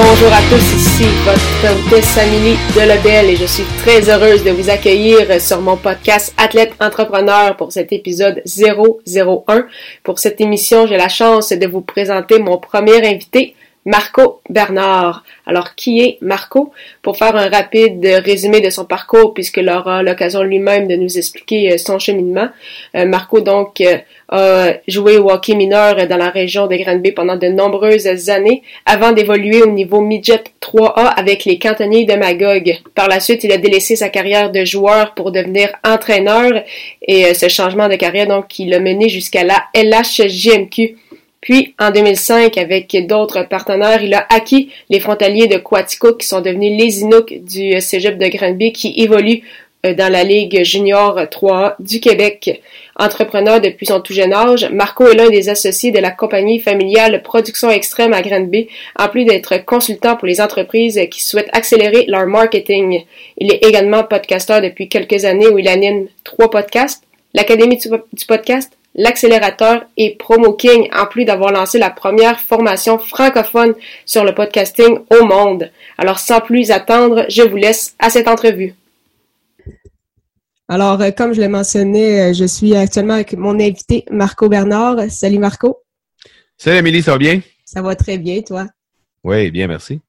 Bonjour à tous, ici votre hôtesse Amélie Delebel et je suis très heureuse de vous accueillir sur mon podcast Athlète Entrepreneur pour cet épisode 001. Pour cette émission, j'ai la chance de vous présenter mon premier invité, Marco Bernard. Alors, qui est Marco? Pour faire un rapide résumé de son parcours, puisqu'il aura l'occasion lui-même de nous expliquer euh, son cheminement. Euh, Marco, donc, euh, a joué au hockey mineur dans la région de Granby pendant de nombreuses années, avant d'évoluer au niveau midget 3A avec les cantonniers de Magog. Par la suite, il a délaissé sa carrière de joueur pour devenir entraîneur, et ce changement de carrière, donc, il l'a mené jusqu'à la LHJMQ. Puis, en 2005, avec d'autres partenaires, il a acquis les frontaliers de Quatico qui sont devenus les Inuks du Cégep de Granby qui évoluent euh, dans la Ligue junior 3 du Québec. Entrepreneur depuis son tout jeune âge, Marco est l'un des associés de la compagnie familiale Production Extrême à Granby, en plus d'être consultant pour les entreprises qui souhaitent accélérer leur marketing. Il est également podcasteur depuis quelques années où il anime trois podcasts, l'Académie du podcast, l'accélérateur et Promo King, en plus d'avoir lancé la première formation francophone sur le podcasting au monde. Alors, sans plus attendre, je vous laisse à cette entrevue. Alors, euh, comme je l'ai mentionné, euh, je suis actuellement avec mon invité Marco Bernard. Salut Marco. Salut Amélie, ça va bien? Ça va très bien, toi? Oui, bien, merci.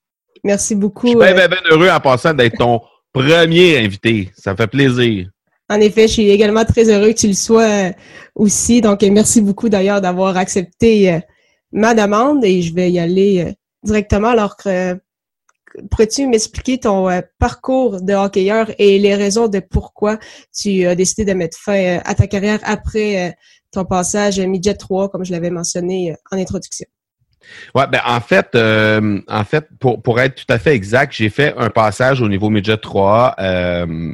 Merci beaucoup. Je suis bien, bien, bien heureux en passant d'être ton premier invité. Ça me fait plaisir. En effet, je suis également très heureux que tu le sois euh, aussi. Donc, merci beaucoup d'ailleurs d'avoir accepté euh, ma demande et je vais y aller euh, directement. Alors, pourrais-tu m'expliquer ton parcours de hockeyeur et les raisons de pourquoi tu as décidé de mettre fin à ta carrière après ton passage Midget 3, comme je l'avais mentionné en introduction? Ouais, ben en fait, euh, en fait, pour, pour être tout à fait exact, j'ai fait un passage au niveau midget 3. Euh,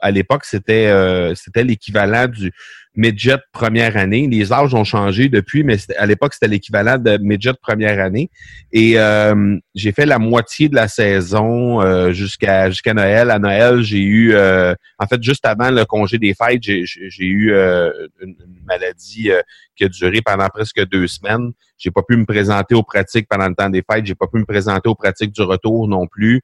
à l'époque, c'était euh, c'était l'équivalent du midget première année. Les âges ont changé depuis, mais à l'époque, c'était l'équivalent de midget première année. Et euh, j'ai fait la moitié de la saison euh, jusqu'à jusqu'à Noël. À Noël, j'ai eu, euh, en fait, juste avant le congé des fêtes, j'ai eu une, maladie qui a duré pendant presque deux semaines. J'ai pas pu me présenter aux pratiques pendant le temps des fêtes. J'ai pas pu me présenter aux pratiques du retour non plus.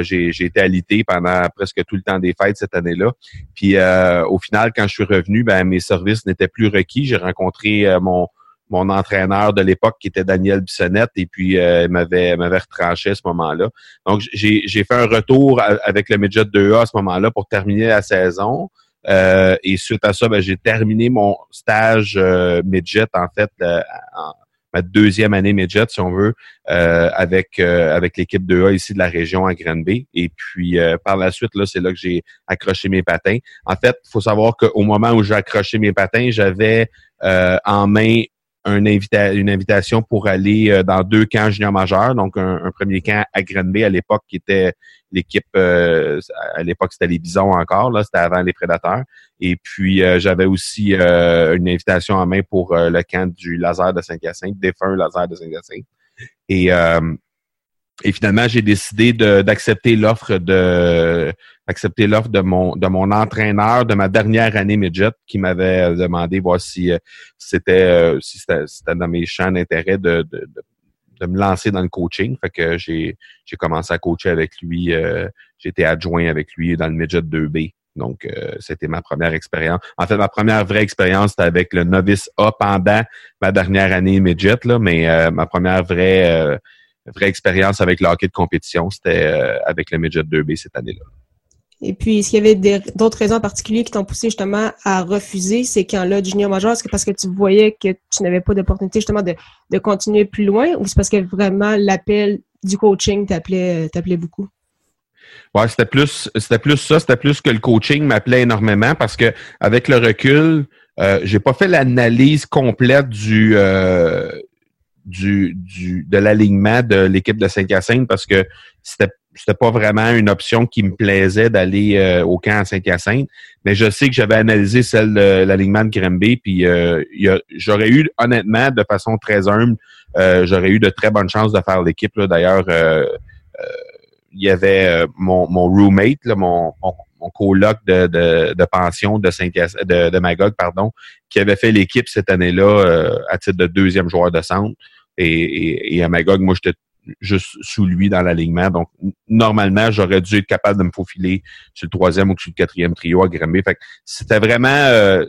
j'ai été alité pendant presque tout le temps des fêtes cette année-là. Puis au final, quand je suis revenu, ben mes services n'étaient plus requis. J'ai rencontré euh, mon mon entraîneur de l'époque qui était Daniel Bissonnette et puis euh, m'avait m'avait retranché à ce moment-là. Donc j'ai j'ai fait un retour avec le midget 2A à ce moment-là pour terminer la saison. Euh, et suite à ça, ben, j'ai terminé mon stage euh, midget en fait ma deuxième année midget, si on veut, euh, avec euh, avec l'équipe 2A ici de la région à Granby. Et puis euh, par la suite, là, c'est là que j'ai accroché mes patins. En fait, il faut savoir qu'au moment où j'ai accroché mes patins, j'avais en main une invitation pour aller euh, dans deux camps juniors majeurs. Donc, un, premier camp à Granby à l'époque qui était l'équipe, euh, à l'époque c'était les Bisons encore, là, c'était avant les Prédateurs. Et puis, euh, j'avais aussi une invitation en main pour le camp du Laser de Saint-Hyacinthe, défunt Laser de Saint-Hyacinthe. Et et finalement, j'ai décidé d'accepter l'offre de accepter l'offre de mon de mon entraîneur de ma dernière année midget qui m'avait demandé voir si euh, c'était euh, si c'était dans mes champs d'intérêt de, de, de, me lancer dans le coaching. Fait que j'ai j'ai commencé à coacher avec lui. Euh, J'étais adjoint avec lui dans le midget 2B. Donc, c'était ma première expérience. En fait, ma première vraie expérience, c'était avec le novice A pendant ma dernière année midget, là, mais ma première vraie vraie expérience avec le hockey de compétition, c'était euh, avec le Midget 2B cette année-là. Et puis, est-ce qu'il y avait d'autres raisons particulières qui t'ont poussé justement à refuser ces camps-là junior major? Est-ce que parce que tu voyais que tu n'avais pas d'opportunité justement de, de, continuer plus loin ou c'est parce que vraiment l'appel du coaching t'appelait t'appelait beaucoup? Ouais, c'était plus c'était plus ça, c'était plus que le coaching m'appelait énormément parce que avec le recul, euh, j'ai pas fait l'analyse complète du euh, du, du de l'alignement de l'équipe de Saint-Hyacinthe parce que c'était c'était pas vraiment une option qui me plaisait d'aller euh, au camp à Saint-Hyacinthe, mais je sais que j'avais analysé celle de l'alignement de Grimby, puis euh, j'aurais eu, honnêtement, de façon très humble, euh, j'aurais eu de très bonnes chances de faire l'équipe. D'ailleurs, il y avait mon, mon roommate, là, mon, mon, coloc de, de, de, pension de Saint de, de Magog, pardon, qui avait fait l'équipe cette année-là à titre de deuxième joueur de centre. Et, et, et à Magog, moi, j'étais juste sous lui dans l'alignement. Donc, normalement, j'aurais dû être capable de me faufiler sur le troisième ou sur le quatrième trio à Granby. Fait c'était vraiment euh,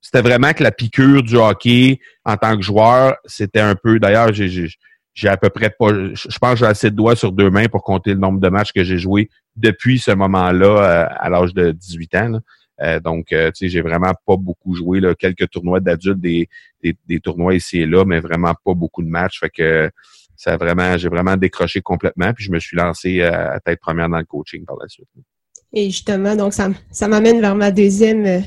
c'était vraiment que la piqûre du hockey en tant que joueur, c'était un peu. D'ailleurs, j'ai j'ai à peu près pas. Je pense que j'ai assez de doigts sur deux mains pour compter le nombre de matchs que j'ai joué depuis ce moment-là, euh, à l'âge de 18 ans. Euh, donc, tu sais, j'ai vraiment pas beaucoup joué là, quelques tournois d'adultes, des, des, des, tournois ici et là, mais vraiment pas beaucoup de matchs. Fait que ça vraiment, j'ai vraiment décroché complètement, puis je me suis lancé à, tête première dans le coaching par la suite. Et justement, donc ça, ça m'amène vers ma deuxième, euh,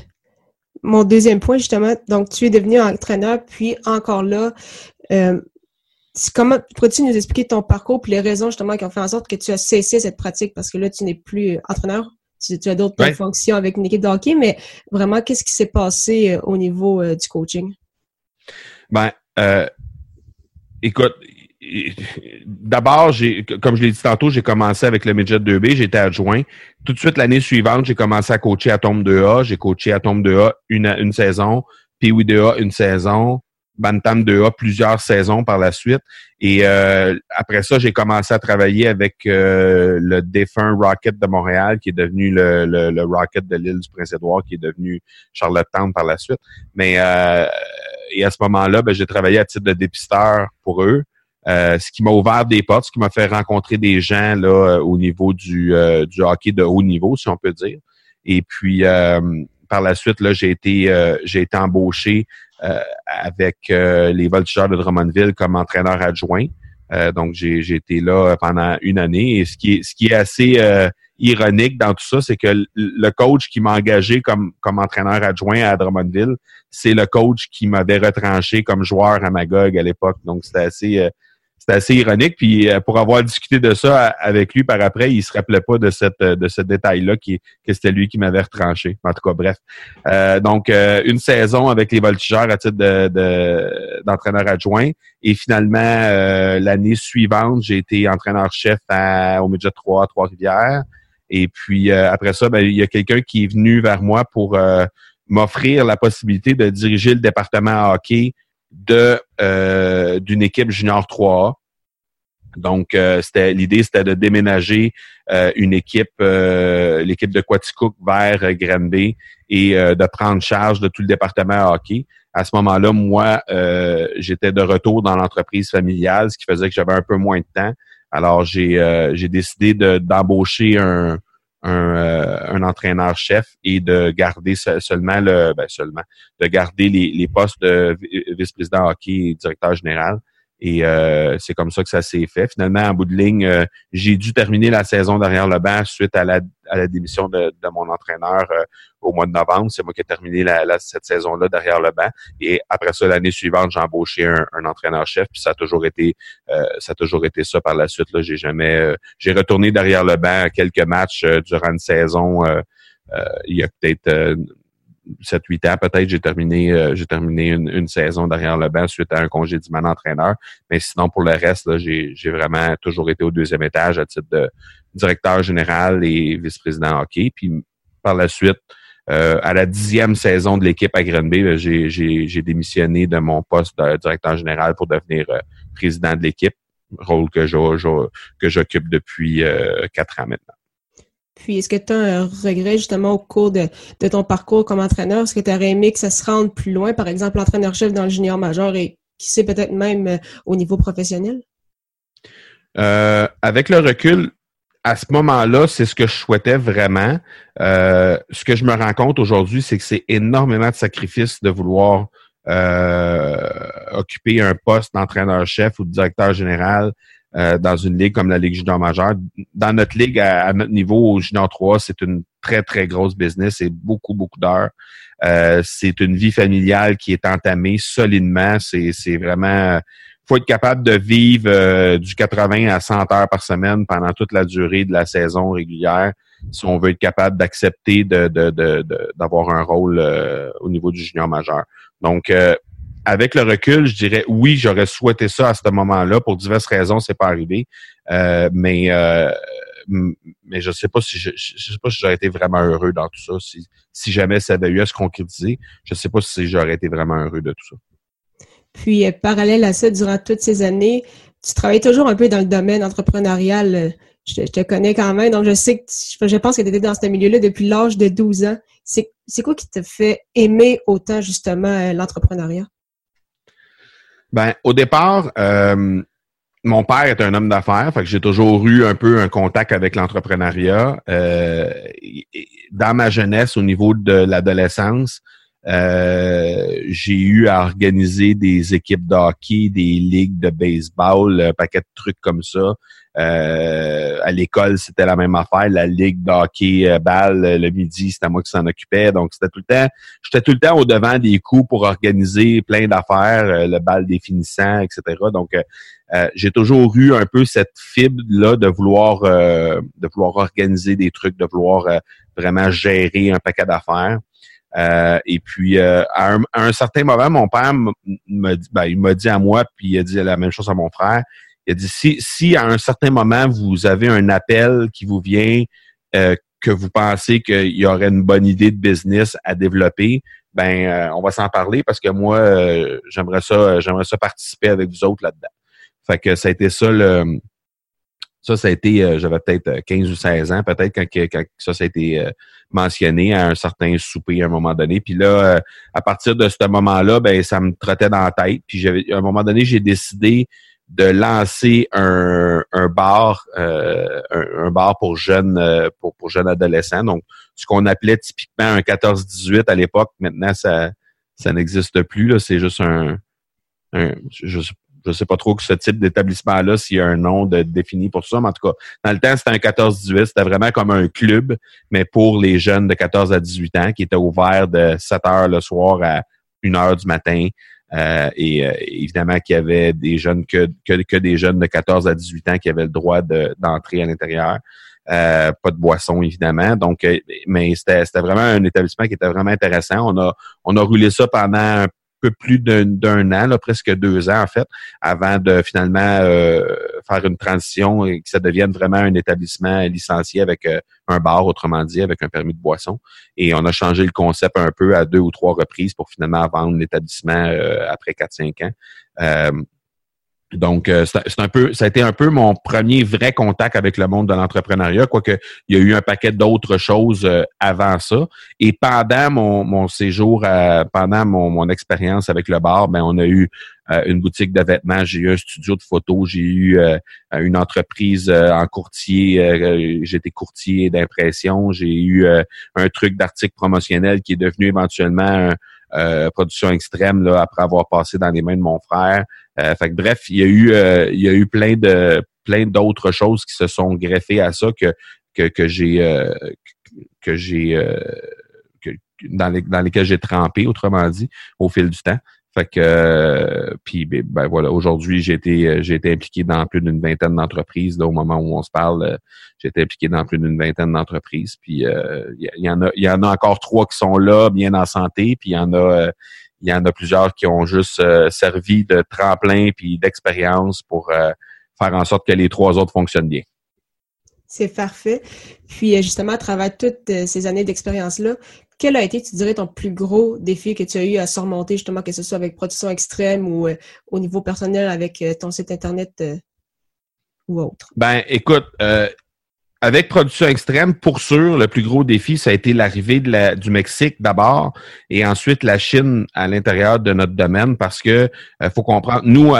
mon deuxième point justement. Donc tu es devenu entraîneur, puis encore là, euh, comment pourrais-tu nous expliquer ton parcours puis les raisons justement qui ont fait en sorte que tu as cessé cette pratique? Parce que là tu n'es plus euh, entraîneur, tu, as d'autres fonctions avec une équipe de hockey, mais vraiment qu'est-ce qui s'est passé au niveau du coaching? Ben, écoute, d'abord, j'ai, comme je l'ai dit tantôt, j'ai commencé avec le midget 2B, j'étais adjoint. Tout de suite, l'année suivante, j'ai commencé à coacher à Tombe 2A. J'ai coaché à Tombe 2A une, une saison, puis 2A une saison, Bantam 2A plusieurs saisons par la suite. Et euh, après ça, j'ai commencé à travailler avec euh, le défunt Rocket de Montréal, qui est devenu le, Rocket de l'île du Prince-Édouard, qui est devenu Charlottetown par la suite. Mais euh, et à ce moment-là, ben, j'ai travaillé à titre de dépisteur pour eux. Euh, ce qui m'a ouvert des portes, ce qui m'a fait rencontrer des gens là au niveau du, du hockey de haut niveau, si on peut dire. Et puis par la suite, là, j'ai été j'ai été embauché avec les Voltigeurs de Drummondville comme entraîneur adjoint. donc j'ai, j'ai été là pendant une année. Et ce qui est ce qui est assez ironique dans tout ça, c'est que le coach qui m'a engagé comme, comme entraîneur adjoint à Drummondville, c'est le coach qui m'avait retranché comme joueur à Magog à l'époque. Donc, c'était assez, c'est assez ironique. Puis euh, pour avoir discuté de ça avec lui par après, il se rappelait pas de cette de ce détail-là qui que c'était lui qui m'avait retranché. En tout cas, bref. Euh, donc euh, une saison avec les voltigeurs à titre de, d'entraîneur adjoint. Et finalement, l'année suivante, j'ai été entraîneur-chef au Midget 3 à Trois-Rivières. Et puis après ça, ben, il y a quelqu'un qui est venu vers moi pour m'offrir la possibilité de diriger le département hockey de euh, d'une équipe junior 3A. Donc, euh, l'idée, c'était de déménager euh, une équipe, l'équipe de Quaticook vers Granby et de prendre charge de tout le département hockey. À ce moment-là, moi, j'étais de retour dans l'entreprise familiale, ce qui faisait que j'avais un peu moins de temps. Alors, j'ai j'ai décidé d'embaucher un, euh, un, entraîneur-chef et de garder seulement le ben seulement de garder les, les postes de vice-président hockey et directeur général. Et euh, c'est comme ça que ça s'est fait. Finalement, en bout de ligne, euh, j'ai dû terminer la saison derrière le banc suite à la, à la démission de, de mon entraîneur euh, au mois de novembre. C'est moi qui ai terminé la, cette saison-là derrière le banc. Et après ça, l'année suivante, j'ai embauché un, un entraîneur-chef. Puis ça a toujours été ça a toujours été ça par la suite. Là, j'ai jamais j'ai retourné derrière le banc quelques matchs durant une saison. il y a peut-être 7-8 ans peut-être, j'ai terminé euh, j'ai terminé une, saison derrière le banc suite à un congédiement d'entraîneur. Mais sinon, pour le reste, j'ai, j'ai vraiment toujours été au deuxième étage à titre de directeur général et vice-président hockey. Puis par la suite, euh, à la dixième saison de l'équipe à Grenby, ben, j'ai, j'ai, j'ai démissionné de mon poste de directeur général pour devenir euh, président de l'équipe, rôle que, que j'occupe depuis quatre ans maintenant. Puis, est-ce que tu as un regret justement au cours de, ton parcours comme entraîneur? Est-ce que tu aurais aimé que ça se rende plus loin, par exemple, entraîneur-chef dans le junior majeur et qui sait peut-être même euh, au niveau professionnel? Euh, avec le recul, à ce moment-là, c'est ce que je souhaitais vraiment. Euh, ce que je me rends compte aujourd'hui, c'est que c'est énormément de sacrifices de vouloir occuper un poste d'entraîneur-chef ou de directeur général euh, dans une ligue comme la Ligue junior majeure. Dans notre ligue, à, notre niveau, au junior 3, c'est une très, très grosse business. C'est beaucoup, beaucoup d'heures. Euh, c'est une vie familiale qui est entamée solidement. C'est, vraiment faut être capable de vivre euh, du 80 à 100 heures par semaine pendant toute la durée de la saison régulière si on veut être capable d'accepter de, d'avoir un rôle euh, au niveau du junior majeur. Donc, avec le recul, je dirais oui, j'aurais souhaité ça à ce moment-là. Pour diverses raisons, c'est pas arrivé. mais mais je sais pas si je, sais pas si j'aurais été vraiment heureux dans tout ça. Si, si jamais ça avait eu à se concrétiser, je sais pas si j'aurais été vraiment heureux de tout ça. Puis, euh, parallèle à ça, durant toutes ces années, tu travailles toujours un peu dans le domaine entrepreneurial. Euh, je, te connais quand même, donc je sais que je pense que tu étais dans ce milieu-là depuis l'âge de 12 ans. C'est, quoi qui te fait aimer autant justement euh, l'entrepreneuriat? Ben, au départ, mon père est un homme d'affaires, fait j'ai toujours eu un peu un contact avec l'entrepreneuriat. dans ma jeunesse, au niveau de l'adolescence, euh, j'ai eu à organiser des équipes de hockey, des ligues de baseball, un paquet de trucs comme ça. Euh, à l'école, c'était la même affaire. La ligue de hockey euh, balle le midi, c'était moi qui s'en occupais. Donc, c'était tout le temps, j'étais tout le temps au devant des coups pour organiser plein d'affaires, le bal définissant, etc. Donc, j'ai toujours eu un peu cette fibre là de vouloir de vouloir organiser des trucs, de vouloir vraiment gérer un paquet d'affaires. Euh, et puis, euh, à, un, certain moment, mon père m'a dit, ben, il m'a dit à moi, puis il a dit la même chose à mon frère. Il a dit si, si à un certain moment vous avez un appel qui vous vient, euh, que vous pensez qu'il y aurait une bonne idée de business à développer, ben on va s'en parler parce que moi j'aimerais ça, j'aimerais ça participer avec vous autres là-dedans. Fait que ça a été ça le, ça, ça a été, euh, j'avais peut-être 15 euh, ou 16 ans, peut-être quand, ça, ça a été euh, mentionné à un certain souper à un moment donné. Puis là, à partir de ce moment-là, ben ça me trottait dans la tête. Puis à un moment donné, j'ai décidé de lancer un, bar, un, bar pour jeunes, pour, jeunes adolescents. Donc, ce qu'on appelait typiquement un 14-18 à l'époque. Maintenant, ça, ça n'existe plus. C'est juste un, je sais pas trop que ce type d'établissement-là, s'il y a un nom de, défini pour ça, mais en tout cas, dans le temps, c'était un 14-18, c'était vraiment comme un club, mais pour les jeunes de 14 à 18 ans, qui était ouvert de 7 heures le soir à 1 heure du matin. Euh, et euh, évidemment qu'il y avait des jeunes que, que, des jeunes de 14 à 18 ans qui avaient le droit d'entrer à l'intérieur. Euh, pas de boisson évidemment. Donc, mais c'était vraiment un établissement qui était vraiment intéressant. On a on a roulé ça pendant un peu plus d'un an, là, presque deux ans en fait, avant de finalement euh, faire une transition et que ça devienne vraiment un établissement licencié avec euh, un bar, autrement dit, avec un permis de boisson. Et on a changé le concept un peu à deux ou trois reprises pour finalement vendre l'établissement euh, après quatre, cinq ans. Donc, euh, c'est un peu, ça a été un peu mon premier vrai contact avec le monde de l'entrepreneuriat, quoique il y a eu un paquet d'autres choses euh, avant ça. Et pendant mon, mon séjour, pendant mon, mon expérience avec le bar, ben on a eu euh, une boutique de vêtements, j'ai eu un studio de photos, j'ai eu une entreprise en courtier, j'étais courtier d'impression, j'ai eu un truc d'article promotionnel qui est devenu éventuellement euh, production extrême là, après avoir passé dans les mains de mon frère. Euh, fait que, bref, il y a eu euh, il y a eu plein de plein d'autres choses qui se sont greffées à ça que que, j'ai que j'ai dans, les, dans lesquels j'ai trempé, autrement dit, au fil du temps. Fait que euh, puis ben, ben, voilà, aujourd'hui j'ai été euh, j'ai été impliqué dans plus d'une vingtaine d'entreprises. Là, au moment où on se parle, euh, j'ai été impliqué dans plus d'une vingtaine d'entreprises. Puis il y, en a il y en a encore trois qui sont là, bien en santé. Puis il y en a il y en a plusieurs qui ont juste servi de tremplin puis d'expérience pour faire en sorte que les trois autres fonctionnent bien. C'est parfait. Puis justement, à travers toutes ces années d'expérience-là, quel a été, tu dirais, ton plus gros défi que tu as eu à surmonter, justement, que ce soit avec production extrême ou euh, au niveau personnel avec euh, ton site Internet euh, ou autre? Ben, écoute, avec production extrême, pour sûr, le plus gros défi, ça a été l'arrivée du Mexique d'abord et ensuite la Chine à l'intérieur de notre domaine parce que euh, faut comprendre, nous,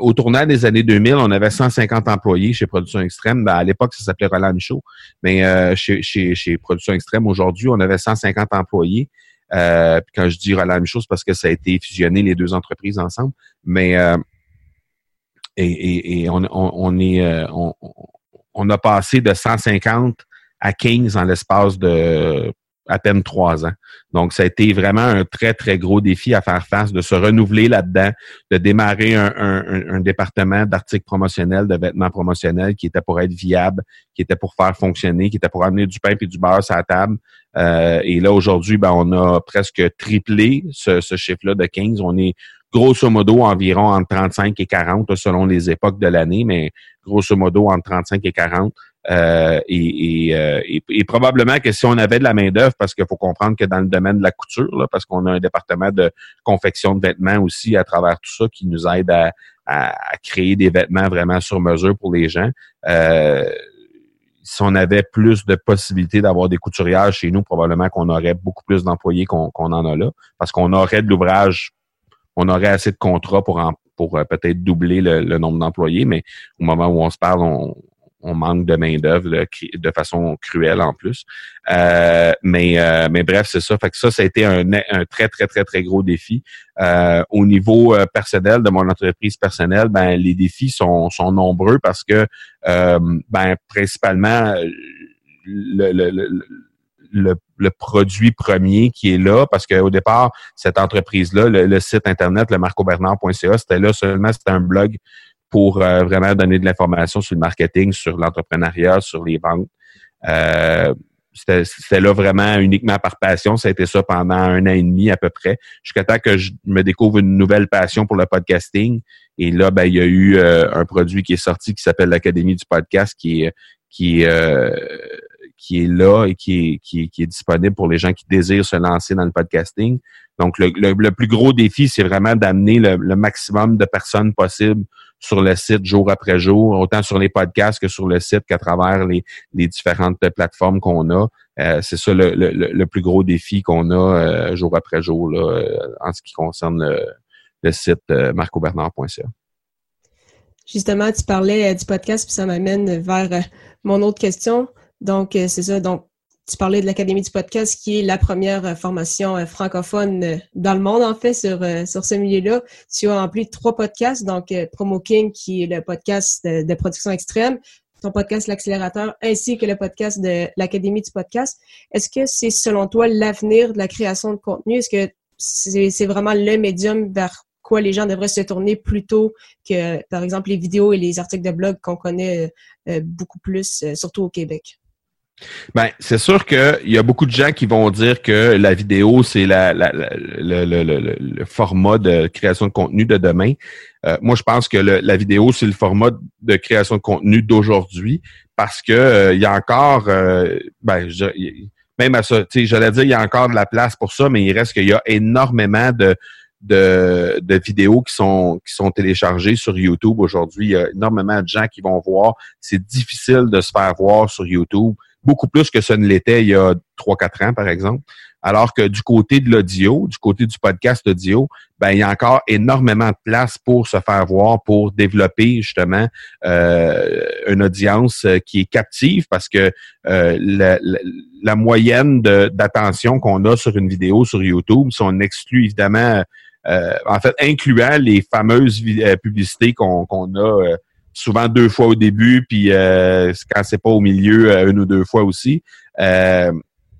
au tournant des années 2000, on avait 150 employés chez Production Extrême. Ben, à l'époque, ça s'appelait Roland Michaud, mais euh, chez, chez, chez Production Extrême, aujourd'hui, on avait 150 employés. Euh, quand je dis Roland Michaud, c'est parce que ça a été fusionné les deux entreprises ensemble. Mais et, et, on, on, est on, on a passé de 150 à 15 en l'espace de à peine trois ans. Donc, ça a été vraiment un très, très gros défi à faire face, de se renouveler là-dedans, de démarrer un, un, département d'articles promotionnels, de vêtements promotionnels qui était pour être viable, qui était pour faire fonctionner, qui était pour amener du pain et du beurre sur la table. Euh, et là, aujourd'hui, ben, on a presque triplé ce, ce chiffre-là de 15. On est grosso modo environ entre 35 et 40 selon les époques de l'année, mais grosso modo entre 35 et 40. Euh, euh, et, probablement que si on avait de la main-d'œuvre, parce qu'il faut comprendre que dans le domaine de la couture, parce qu'on a un département de confection de vêtements aussi à travers tout ça qui nous aide à, créer des vêtements vraiment sur mesure pour les gens. Euh, si on avait plus de possibilités d'avoir des couturières chez nous, probablement qu'on aurait beaucoup plus d'employés qu'on en a là, parce qu'on aurait de l'ouvrage, on aurait assez de contrats pour pour peut-être doubler le, nombre d'employés, mais au moment où on se parle, on, manque de main d'œuvre de façon cruelle en plus. Euh, mais euh, mais bref, c'est ça. Fait que ça, ça a été un, très très très très gros défi. Euh, au niveau personnel de mon entreprise personnelle, ben les défis sont, sont nombreux parce que ben principalement le, le, le, le, produit premier qui est là, parce qu'au départ, cette entreprise-là, le, site internet, le marcobernard.ca, c'était là seulement, c'était un blog pour euh, vraiment donner de l'information sur le marketing, sur l'entrepreneuriat, sur les ventes. Euh, c'était là vraiment uniquement par passion. Ça a été ça pendant un an et demi à peu près, jusqu'à temps que je me découvre une nouvelle passion pour le podcasting. Et là, ben, il y a eu euh, un produit qui est sorti qui s'appelle l'Académie du podcast, qui est qui est qui est là et qui est, qui, disponible pour les gens qui désirent se lancer dans le podcasting. Donc, le, le, plus gros défi, c'est vraiment d'amener le, maximum de personnes possible sur le site jour après jour, autant sur les podcasts que sur le site qu'à travers les, les, différentes plateformes qu'on a. Euh, c'est ça le, le, plus gros défi qu'on a euh, jour après jour là, euh, en ce qui concerne le, site marcobernard.ca. Justement, tu parlais du podcast, puis ça m'amène vers mon autre question. Donc, c'est ça. Donc, tu parlais de l'Académie du podcast, qui est la première euh, formation euh, francophone euh, dans le monde, en fait, sur, sur ce milieu-là. Tu as rempli trois podcasts, donc Promo King, qui est le podcast de, production extrême, ton podcast L'accélérateur, ainsi que le podcast de l'Académie du podcast. Est-ce que c'est, selon toi, l'avenir de la création de contenu? Est-ce que c'est, vraiment le médium vers quoi les gens devraient se tourner plutôt que, par exemple, les vidéos et les articles de blog qu'on connaît beaucoup plus, surtout au Québec? Ben, c'est sûr qu'il y a beaucoup de gens qui vont dire que la vidéo, c'est la, le, format de création de contenu de demain. Euh, moi, je pense que la vidéo, c'est le format de création de contenu d'aujourd'hui parce que euh, il y a encore, euh, ben, même à ça, tu sais, j'allais dire, il y a encore de la place pour ça, mais il reste qu'il y a énormément de, de, de, vidéos qui sont qui sont téléchargées sur YouTube aujourd'hui. Il y a énormément de gens qui vont voir. C'est difficile de se faire voir sur YouTube beaucoup plus que ce ne l'était il y a trois quatre ans, par exemple. Alors que du côté de l'audio, du côté du podcast audio, ben, il y a encore énormément de place pour se faire voir, pour développer justement euh, une audience euh, qui est captive parce que euh, la, la, moyenne d'attention qu'on a sur une vidéo sur YouTube, si on exclut évidemment, en fait, incluant les fameuses publicités qu'on a souvent deux fois au début, puis euh, quand c'est pas au milieu, euh, une ou deux fois aussi. Euh,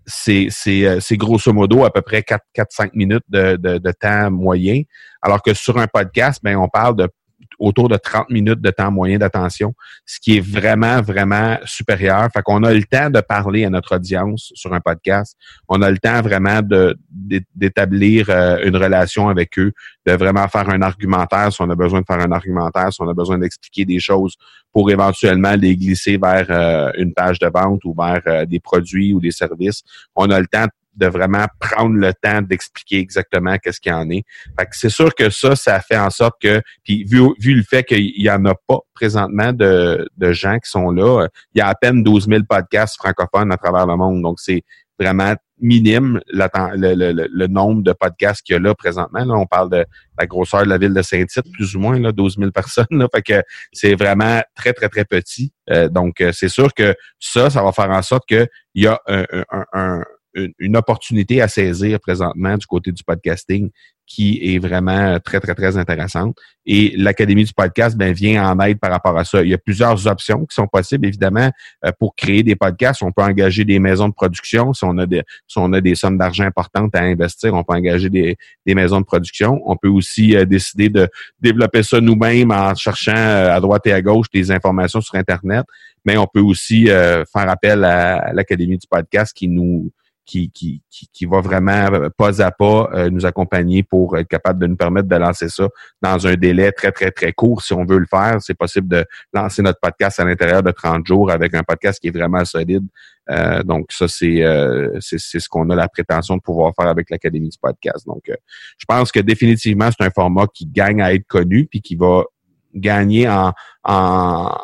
c'est, c'est, grosso modo à peu près 4-5 minutes de, de, de, temps moyen. Alors que sur un podcast, ben, on parle de autour de 30 minutes de temps moyen d'attention, ce qui est vraiment, vraiment supérieur. Fait qu'on a le temps de parler à notre audience sur un podcast. On a le temps vraiment d'établir euh, une relation avec eux, de vraiment faire un argumentaire si on a besoin de faire un argumentaire, si on a besoin d'expliquer des choses pour éventuellement les glisser vers euh, une page de vente ou vers euh, des produits ou des services. On a le temps vraiment prendre le temps d'expliquer exactement qu'est-ce qu'il y en est. Fait que c'est sûr que ça, ça fait en sorte que, puis vu, vu le fait qu'il y en a pas présentement de, de gens qui sont là, il y a à peine 12 000 podcasts francophones à travers le monde. Donc, c'est vraiment minime le, le, le, nombre de podcasts qu'il y a là présentement. Là, on parle de la grosseur de la ville de Saint-Tite, plus ou moins, là, 12 000 personnes. Là, fait que c'est vraiment très, très, très petit. Euh, donc, euh, c'est sûr que ça, ça va faire en sorte qu'il y a un, un, une, opportunité à saisir présentement du côté du podcasting qui est vraiment très, très, très intéressante. Et l'Académie du podcast ben, vient en aide par rapport à ça. Il y a plusieurs options qui sont possibles, évidemment, euh, pour créer des podcasts. On peut engager des maisons de production. Si on a des, si on a des sommes d'argent importantes à investir, on peut engager des, des maisons de production. On peut aussi euh, décider de développer ça nous-mêmes en cherchant euh, à droite et à gauche des informations sur Internet. Mais on peut aussi faire appel à l'Académie du podcast qui nous qui, qui, qui, va vraiment euh, pas à pas euh, nous accompagner pour être capable de nous permettre de lancer ça dans un délai très, très, très court. Si on veut le faire, c'est possible de lancer notre podcast à l'intérieur de 30 jours avec un podcast qui est vraiment solide. Euh, donc, ça, c'est, c'est, ce qu'on a la prétention de pouvoir faire avec l'Académie du podcast. Donc, je pense que définitivement, c'est un format qui gagne à être connu puis qui va gagner en, en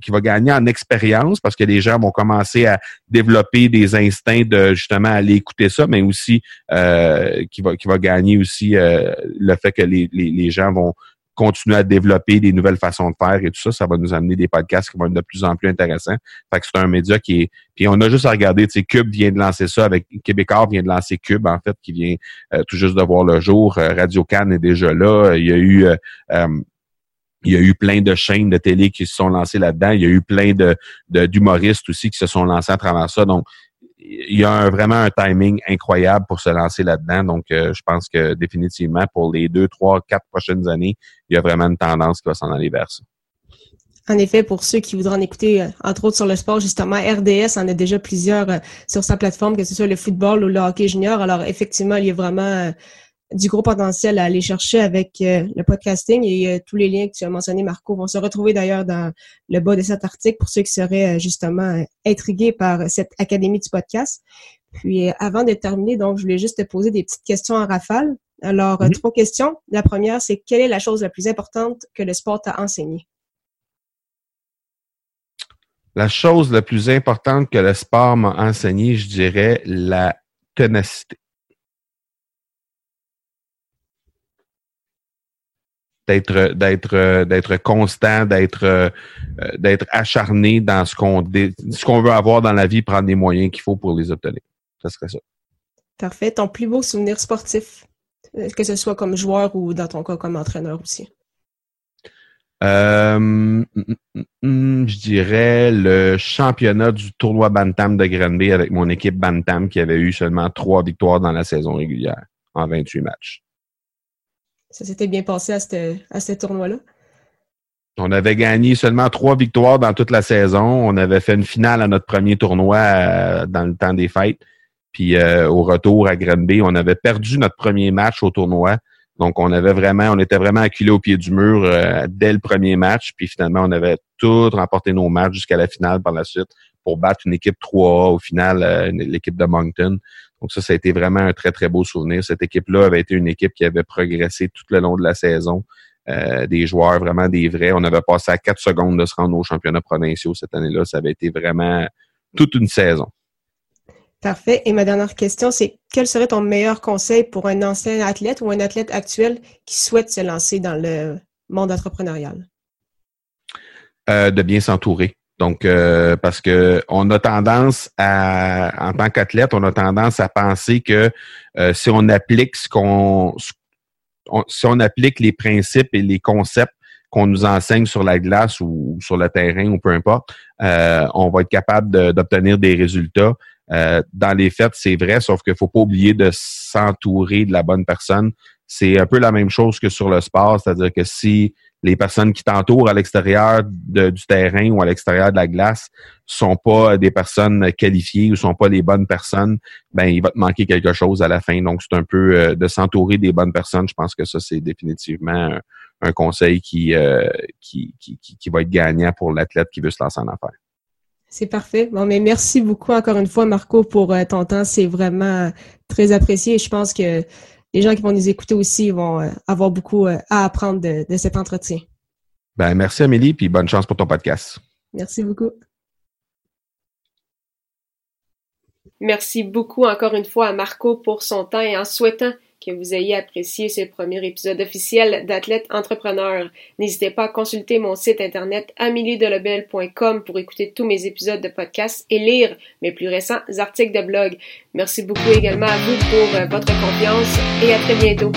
qui va gagner en expérience parce que les gens vont commencer à développer des instincts de justement aller écouter ça, mais aussi euh, qui va qui va gagner aussi euh, le fait que les, les, gens vont continuer à développer des nouvelles façons de faire et tout ça, ça va nous amener des podcasts qui vont être de plus en plus intéressants. Fait que c'est un média qui est. Puis on a juste à regarder, tu sais, Cube vient de lancer ça avec Québécois vient de lancer Cube, en fait, qui vient euh, tout juste de voir le jour. Radio Cannes est déjà là. Il y a eu il y a eu plein de chaînes de télé qui se sont lancées là-dedans. Il y a eu plein de, d'humoristes aussi qui se sont lancés à travers ça. Donc, il y a vraiment un timing incroyable pour se lancer là-dedans. Donc, euh, je pense que définitivement, pour les deux, trois, quatre prochaines années, il y a vraiment une tendance qui va s'en aller vers ça. En effet, pour ceux qui voudraient en écouter, euh, entre autres sur le sport, justement, RDS en a déjà plusieurs euh, sur sa plateforme, que ce soit le football ou le hockey junior. Alors, effectivement, il y a vraiment du gros potentiel à aller chercher avec euh, le podcasting et euh, tous les liens que tu as mentionnés, Marco, vont se retrouver d'ailleurs dans le bas de cet article pour ceux qui seraient euh, justement intrigués par cette académie du podcast. Puis avant de terminer, donc je voulais juste te poser des petites questions en rafale. Alors, mhm. trois questions. La première, c'est quelle est la chose la plus importante que le sport t'a enseigné? La chose la plus importante que le sport m'a enseigné, je dirais la ténacité. D'être d'être d'être constant, d'être euh, d'être acharné dans ce qu'on ce qu'on veut avoir dans la vie, prendre les moyens qu'il faut pour les obtenir. Ça serait ça. Parfait. Ton plus beau souvenir sportif, euh, que ce soit comme joueur ou dans ton cas comme entraîneur aussi? Euh, mm, mm, mm, je dirais le championnat du tournoi Bantam de Granby avec mon équipe Bantam qui avait eu seulement trois victoires dans la saison régulière en 28 matchs. Ça s'était bien passé à ce tournoi-là? On avait gagné seulement trois victoires dans toute la saison. On avait fait une finale à notre premier tournoi euh, dans le temps des fêtes. Puis euh, au retour à Granby, on avait perdu notre premier match au tournoi. Donc on avait vraiment, on était vraiment acculé au pied du mur euh, dès le premier match. Puis finalement, on avait tout remporté nos matchs jusqu'à la finale par la suite pour battre une équipe 3A au final, l'équipe de Moncton. Donc ça, ça a été vraiment un très, très beau souvenir. Cette équipe-là avait été une équipe qui avait progressé tout le long de la saison. Euh, des joueurs, vraiment des vrais. On avait passé à quatre secondes de se rendre aux championnats provinciaux cette année-là. Ça avait été vraiment toute une saison. Parfait. Et ma dernière question, c'est quel serait ton meilleur conseil pour un ancien athlète ou un athlète actuel qui souhaite se lancer dans le monde entrepreneurial? Euh, de bien s'entourer. Donc, euh, parce que on a tendance à, en tant qu'athlète, on a tendance à penser que euh, si on applique ce qu'on, si on applique les principes et les concepts qu'on nous enseigne sur la glace ou, sur le terrain ou peu importe, euh, on va être capable d'obtenir des résultats. dans les faits, c'est vrai, sauf qu'il faut pas oublier de s'entourer de la bonne personne. C'est un peu la même chose que sur le sport, c'est-à-dire que si les personnes qui t'entourent à l'extérieur du terrain ou à l'extérieur de la glace sont pas des personnes qualifiées ou sont pas les bonnes personnes, ben il va te manquer quelque chose à la fin. Donc c'est un peu euh, de s'entourer des bonnes personnes. Je pense que ça c'est définitivement un, conseil euh, qui, qui, qui, qui, va être gagnant pour l'athlète qui veut se lancer en affaires. C'est parfait. Bon, mais merci beaucoup encore une fois, Marco, pour euh, ton temps. C'est vraiment très apprécié. Je pense que les gens qui vont nous écouter aussi vont euh, avoir beaucoup euh, à apprendre de, cet entretien. Ben, merci Amélie, puis bonne chance pour ton podcast. Merci beaucoup. Merci beaucoup encore une fois à Marco pour son temps et en souhaitant que vous ayez apprécié ce premier épisode officiel d'Athlète Entrepreneur. N'hésitez pas à consulter mon site internet ameliedelobel.com pour écouter tous mes épisodes de podcast et lire mes plus récents articles de blog. Merci beaucoup également à vous pour euh, votre confiance et à très bientôt.